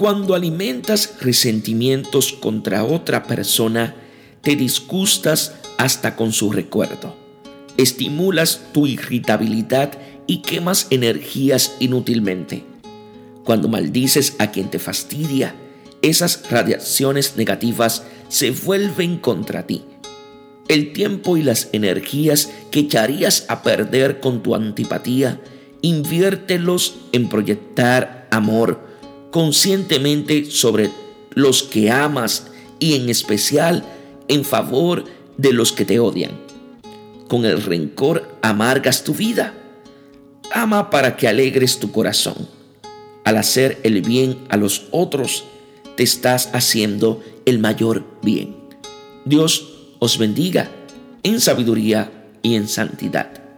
Cuando alimentas resentimientos contra otra persona, te disgustas hasta con su recuerdo. Estimulas tu irritabilidad y quemas energías inútilmente. Cuando maldices a quien te fastidia, esas radiaciones negativas se vuelven contra ti. El tiempo y las energías que echarías a perder con tu antipatía, inviértelos en proyectar amor conscientemente sobre los que amas y en especial en favor de los que te odian. Con el rencor amargas tu vida. Ama para que alegres tu corazón. Al hacer el bien a los otros, te estás haciendo el mayor bien. Dios os bendiga en sabiduría y en santidad.